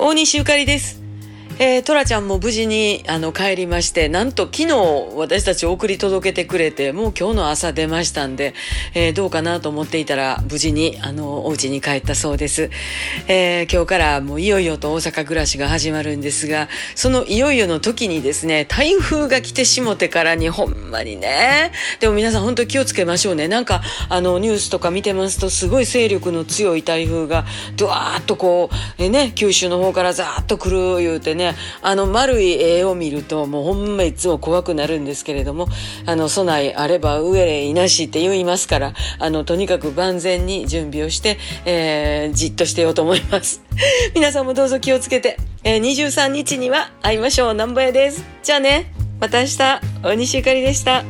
大西ゆかりです。えー、トラちゃんも無事にあの帰りまして、なんと昨日私たち送り届けてくれて、もう今日の朝出ましたんで、えーどうかなと思っていたら無事にあのお家に帰ったそうです。えー今日からもういよいよと大阪暮らしが始まるんですが、そのいよいよの時にですね、台風が来てしもてからにほんまにね、でも皆さん本当気をつけましょうね。なんかあのニュースとか見てますとすごい勢力の強い台風がドワーッとこう、えね、九州の方からザーッと来る言うてね、あの丸い絵を見るともうほんまいつも怖くなるんですけれども、あの備えあれば上へいなしって言いますから、あのとにかく万全に準備をして、えーじっとしてようと思います。皆さんもどうぞ気をつけて、えー23日には会いましょう。なんぼやです。じゃあね、また明日、大西ゆかりでした。